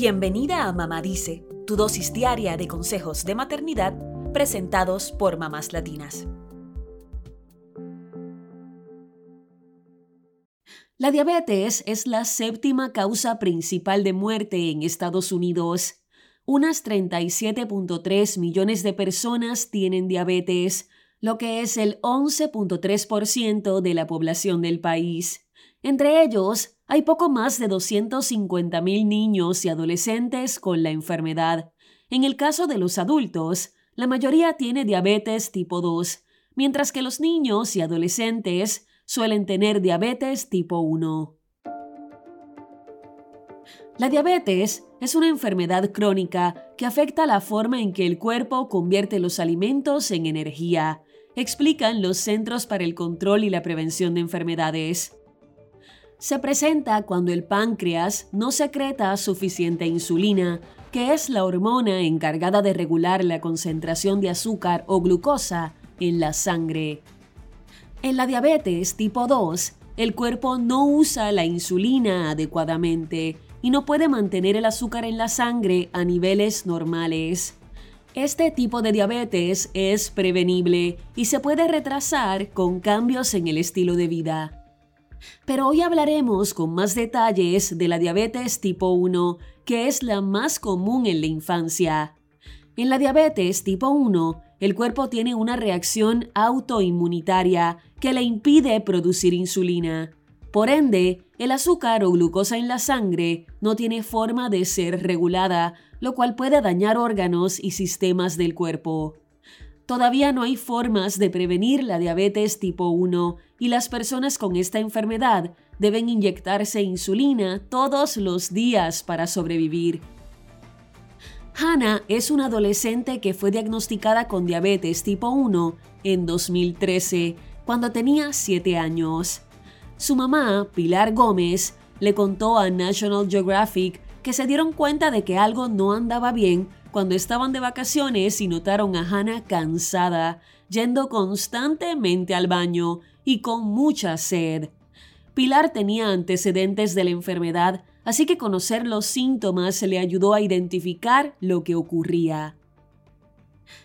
Bienvenida a Mamá Dice, tu dosis diaria de consejos de maternidad presentados por mamás latinas. La diabetes es la séptima causa principal de muerte en Estados Unidos. Unas 37.3 millones de personas tienen diabetes, lo que es el 11.3% de la población del país. Entre ellos, hay poco más de 250.000 niños y adolescentes con la enfermedad. En el caso de los adultos, la mayoría tiene diabetes tipo 2, mientras que los niños y adolescentes suelen tener diabetes tipo 1. La diabetes es una enfermedad crónica que afecta la forma en que el cuerpo convierte los alimentos en energía, explican los Centros para el Control y la Prevención de Enfermedades se presenta cuando el páncreas no secreta suficiente insulina, que es la hormona encargada de regular la concentración de azúcar o glucosa en la sangre. En la diabetes tipo 2, el cuerpo no usa la insulina adecuadamente y no puede mantener el azúcar en la sangre a niveles normales. Este tipo de diabetes es prevenible y se puede retrasar con cambios en el estilo de vida. Pero hoy hablaremos con más detalles de la diabetes tipo 1, que es la más común en la infancia. En la diabetes tipo 1, el cuerpo tiene una reacción autoinmunitaria que le impide producir insulina. Por ende, el azúcar o glucosa en la sangre no tiene forma de ser regulada, lo cual puede dañar órganos y sistemas del cuerpo. Todavía no hay formas de prevenir la diabetes tipo 1 y las personas con esta enfermedad deben inyectarse insulina todos los días para sobrevivir. Hannah es una adolescente que fue diagnosticada con diabetes tipo 1 en 2013, cuando tenía 7 años. Su mamá, Pilar Gómez, le contó a National Geographic que se dieron cuenta de que algo no andaba bien cuando estaban de vacaciones y notaron a Hannah cansada, yendo constantemente al baño y con mucha sed. Pilar tenía antecedentes de la enfermedad, así que conocer los síntomas le ayudó a identificar lo que ocurría.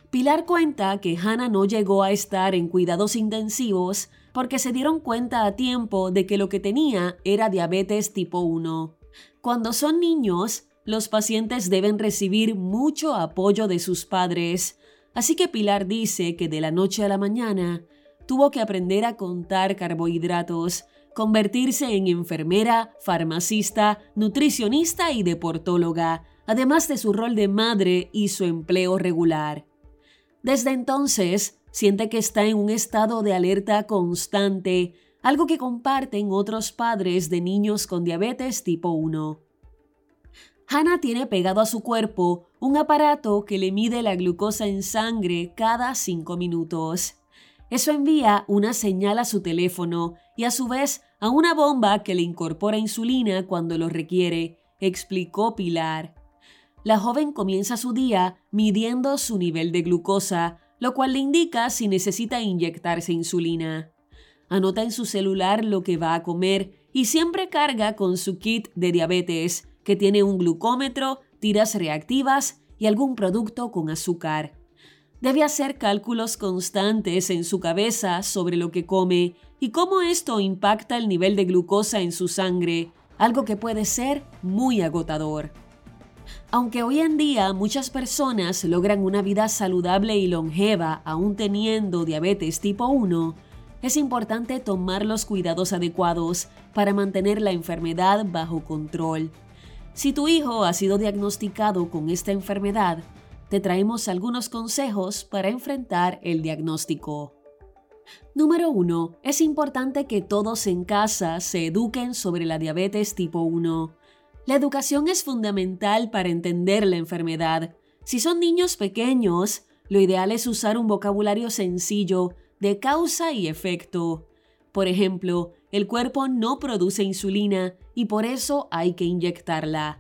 Pilar cuenta que Hannah no llegó a estar en cuidados intensivos porque se dieron cuenta a tiempo de que lo que tenía era diabetes tipo 1. Cuando son niños, los pacientes deben recibir mucho apoyo de sus padres, así que Pilar dice que de la noche a la mañana tuvo que aprender a contar carbohidratos, convertirse en enfermera, farmacista, nutricionista y deportóloga, además de su rol de madre y su empleo regular. Desde entonces, siente que está en un estado de alerta constante, algo que comparten otros padres de niños con diabetes tipo 1. Hannah tiene pegado a su cuerpo un aparato que le mide la glucosa en sangre cada 5 minutos. Eso envía una señal a su teléfono y a su vez a una bomba que le incorpora insulina cuando lo requiere, explicó Pilar. La joven comienza su día midiendo su nivel de glucosa, lo cual le indica si necesita inyectarse insulina. Anota en su celular lo que va a comer y siempre carga con su kit de diabetes, que tiene un glucómetro, tiras reactivas y algún producto con azúcar. Debe hacer cálculos constantes en su cabeza sobre lo que come y cómo esto impacta el nivel de glucosa en su sangre, algo que puede ser muy agotador. Aunque hoy en día muchas personas logran una vida saludable y longeva aún teniendo diabetes tipo 1, es importante tomar los cuidados adecuados para mantener la enfermedad bajo control. Si tu hijo ha sido diagnosticado con esta enfermedad, te traemos algunos consejos para enfrentar el diagnóstico. Número 1. Es importante que todos en casa se eduquen sobre la diabetes tipo 1. La educación es fundamental para entender la enfermedad. Si son niños pequeños, lo ideal es usar un vocabulario sencillo de causa y efecto. Por ejemplo, el cuerpo no produce insulina y por eso hay que inyectarla.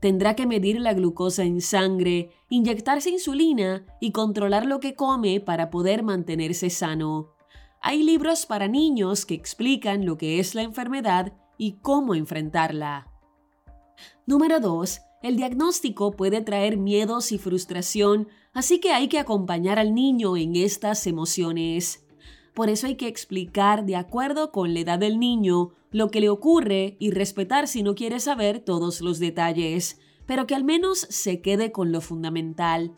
Tendrá que medir la glucosa en sangre, inyectarse insulina y controlar lo que come para poder mantenerse sano. Hay libros para niños que explican lo que es la enfermedad y cómo enfrentarla. Número 2. El diagnóstico puede traer miedos y frustración, así que hay que acompañar al niño en estas emociones. Por eso hay que explicar de acuerdo con la edad del niño lo que le ocurre y respetar si no quiere saber todos los detalles, pero que al menos se quede con lo fundamental.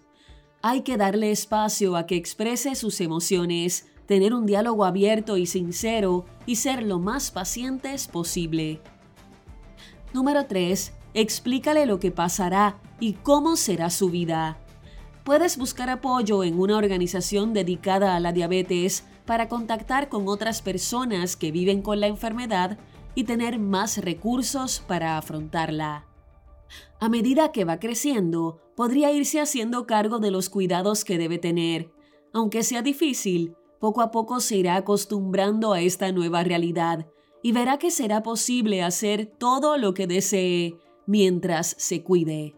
Hay que darle espacio a que exprese sus emociones, tener un diálogo abierto y sincero y ser lo más pacientes posible. Número 3. Explícale lo que pasará y cómo será su vida. Puedes buscar apoyo en una organización dedicada a la diabetes para contactar con otras personas que viven con la enfermedad y tener más recursos para afrontarla. A medida que va creciendo, podría irse haciendo cargo de los cuidados que debe tener. Aunque sea difícil, poco a poco se irá acostumbrando a esta nueva realidad y verá que será posible hacer todo lo que desee mientras se cuide.